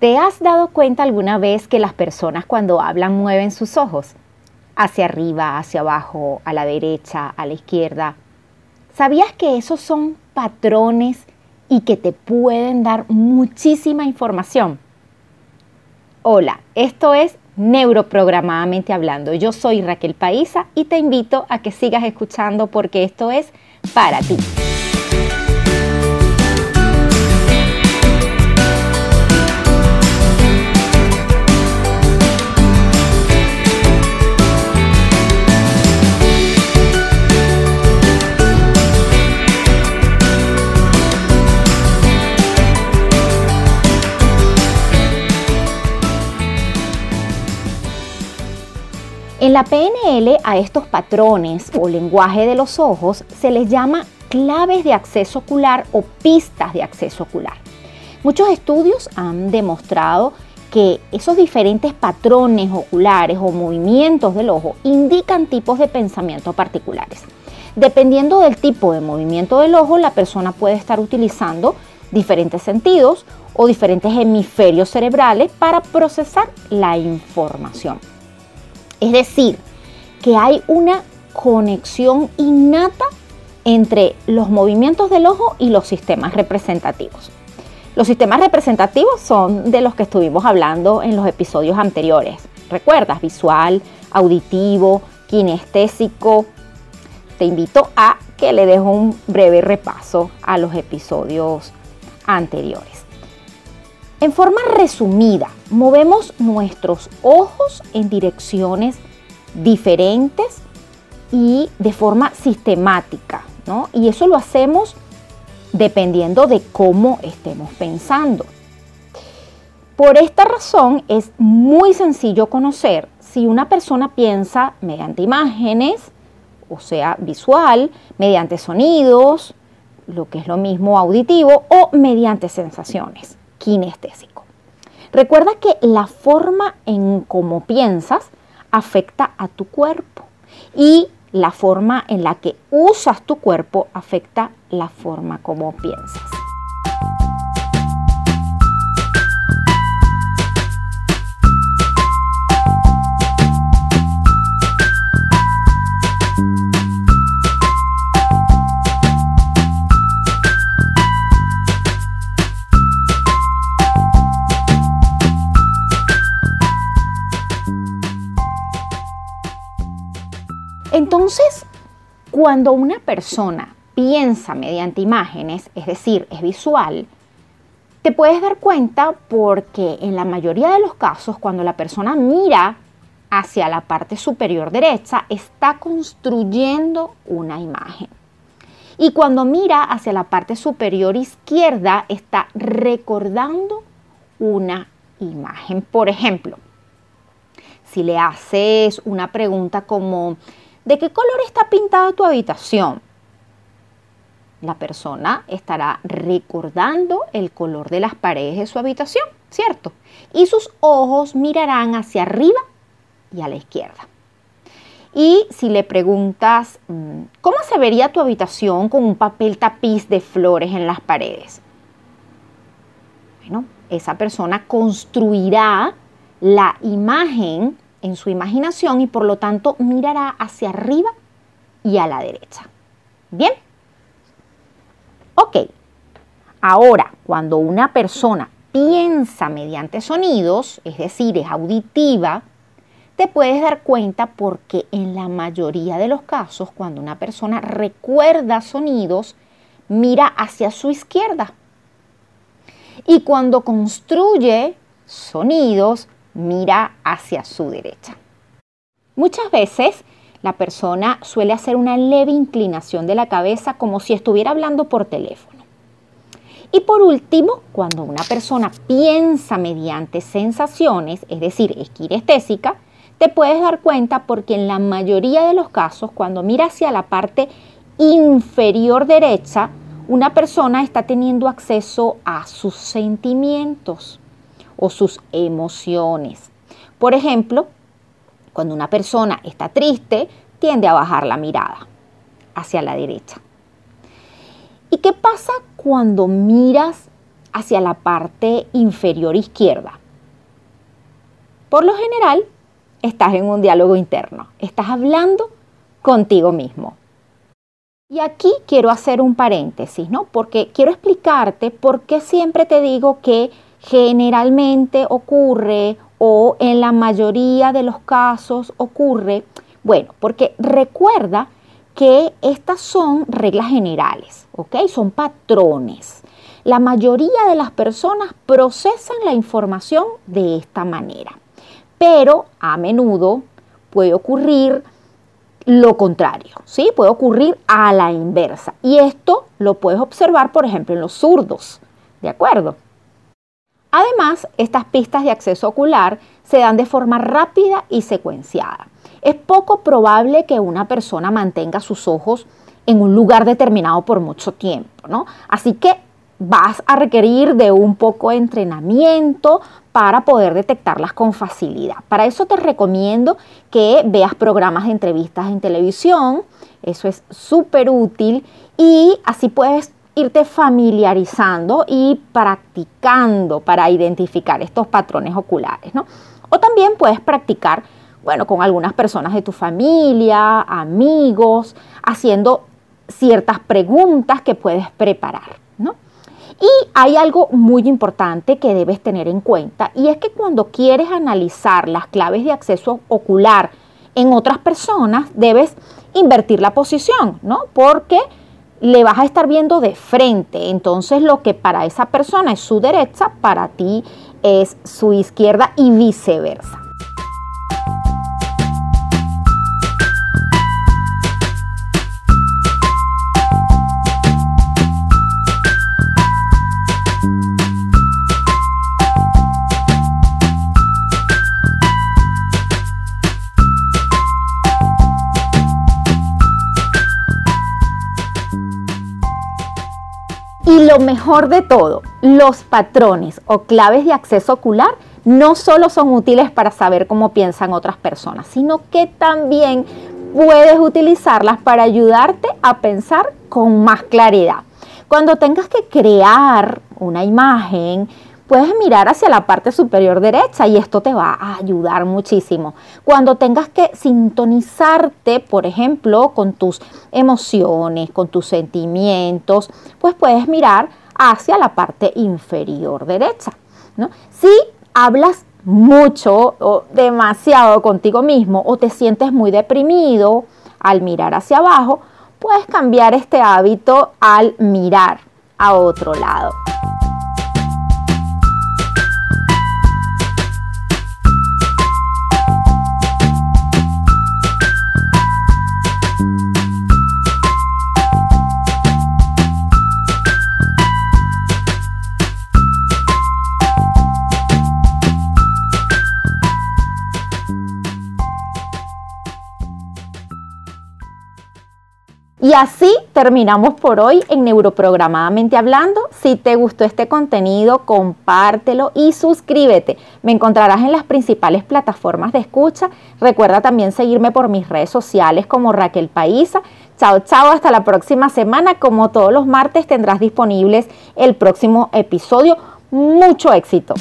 ¿Te has dado cuenta alguna vez que las personas cuando hablan mueven sus ojos? Hacia arriba, hacia abajo, a la derecha, a la izquierda. ¿Sabías que esos son patrones y que te pueden dar muchísima información? Hola, esto es Neuroprogramadamente Hablando. Yo soy Raquel Paisa y te invito a que sigas escuchando porque esto es para ti. En la PNL a estos patrones o lenguaje de los ojos se les llama claves de acceso ocular o pistas de acceso ocular. Muchos estudios han demostrado que esos diferentes patrones oculares o movimientos del ojo indican tipos de pensamiento particulares. Dependiendo del tipo de movimiento del ojo, la persona puede estar utilizando diferentes sentidos o diferentes hemisferios cerebrales para procesar la información. Es decir, que hay una conexión innata entre los movimientos del ojo y los sistemas representativos. Los sistemas representativos son de los que estuvimos hablando en los episodios anteriores. ¿Recuerdas? Visual, auditivo, kinestésico. Te invito a que le dejo un breve repaso a los episodios anteriores. En forma resumida, movemos nuestros ojos en direcciones diferentes y de forma sistemática, ¿no? Y eso lo hacemos dependiendo de cómo estemos pensando. Por esta razón es muy sencillo conocer si una persona piensa mediante imágenes, o sea, visual, mediante sonidos, lo que es lo mismo auditivo, o mediante sensaciones kinestésico. Recuerda que la forma en cómo piensas afecta a tu cuerpo y la forma en la que usas tu cuerpo afecta la forma como piensas. Entonces, cuando una persona piensa mediante imágenes, es decir, es visual, te puedes dar cuenta porque en la mayoría de los casos, cuando la persona mira hacia la parte superior derecha, está construyendo una imagen. Y cuando mira hacia la parte superior izquierda, está recordando una imagen. Por ejemplo, si le haces una pregunta como, ¿De qué color está pintada tu habitación? La persona estará recordando el color de las paredes de su habitación, ¿cierto? Y sus ojos mirarán hacia arriba y a la izquierda. Y si le preguntas, mm, ¿cómo se vería tu habitación con un papel tapiz de flores en las paredes? Bueno, esa persona construirá la imagen en su imaginación y por lo tanto mirará hacia arriba y a la derecha. ¿Bien? Ok. Ahora, cuando una persona piensa mediante sonidos, es decir, es auditiva, te puedes dar cuenta porque en la mayoría de los casos, cuando una persona recuerda sonidos, mira hacia su izquierda. Y cuando construye sonidos, mira hacia su derecha. Muchas veces la persona suele hacer una leve inclinación de la cabeza como si estuviera hablando por teléfono. Y por último, cuando una persona piensa mediante sensaciones, es decir, es te puedes dar cuenta porque en la mayoría de los casos, cuando mira hacia la parte inferior derecha, una persona está teniendo acceso a sus sentimientos o sus emociones. Por ejemplo, cuando una persona está triste, tiende a bajar la mirada hacia la derecha. ¿Y qué pasa cuando miras hacia la parte inferior izquierda. Por lo general, estás en un diálogo interno, estás hablando contigo mismo. Y aquí quiero hacer un paréntesis, ¿no? Porque quiero explicarte por qué siempre te digo que generalmente ocurre o en la mayoría de los casos ocurre. Bueno, porque recuerda que estas son reglas generales, ¿ok? Son patrones. La mayoría de las personas procesan la información de esta manera, pero a menudo puede ocurrir lo contrario, ¿sí? Puede ocurrir a la inversa. Y esto lo puedes observar, por ejemplo, en los zurdos, ¿de acuerdo? Además, estas pistas de acceso ocular se dan de forma rápida y secuenciada. Es poco probable que una persona mantenga sus ojos en un lugar determinado por mucho tiempo, ¿no? Así que vas a requerir de un poco de entrenamiento para poder detectarlas con facilidad. Para eso te recomiendo que veas programas de entrevistas en televisión, eso es súper útil y así puedes irte familiarizando y practicando para identificar estos patrones oculares, ¿no? O también puedes practicar, bueno, con algunas personas de tu familia, amigos, haciendo ciertas preguntas que puedes preparar, ¿no? Y hay algo muy importante que debes tener en cuenta y es que cuando quieres analizar las claves de acceso ocular en otras personas, debes invertir la posición, ¿no? Porque le vas a estar viendo de frente. Entonces lo que para esa persona es su derecha, para ti es su izquierda y viceversa. Y lo mejor de todo, los patrones o claves de acceso ocular no solo son útiles para saber cómo piensan otras personas, sino que también puedes utilizarlas para ayudarte a pensar con más claridad. Cuando tengas que crear una imagen, puedes mirar hacia la parte superior derecha y esto te va a ayudar muchísimo. Cuando tengas que sintonizarte, por ejemplo, con tus emociones, con tus sentimientos, pues puedes mirar hacia la parte inferior derecha. Si hablas mucho o demasiado contigo mismo o te sientes muy deprimido al mirar hacia abajo, puedes cambiar este hábito al mirar a otro lado. Y así terminamos por hoy en Neuroprogramadamente Hablando. Si te gustó este contenido, compártelo y suscríbete. Me encontrarás en las principales plataformas de escucha. Recuerda también seguirme por mis redes sociales como Raquel Paisa. Chao, chao, hasta la próxima semana. Como todos los martes tendrás disponibles el próximo episodio. Mucho éxito.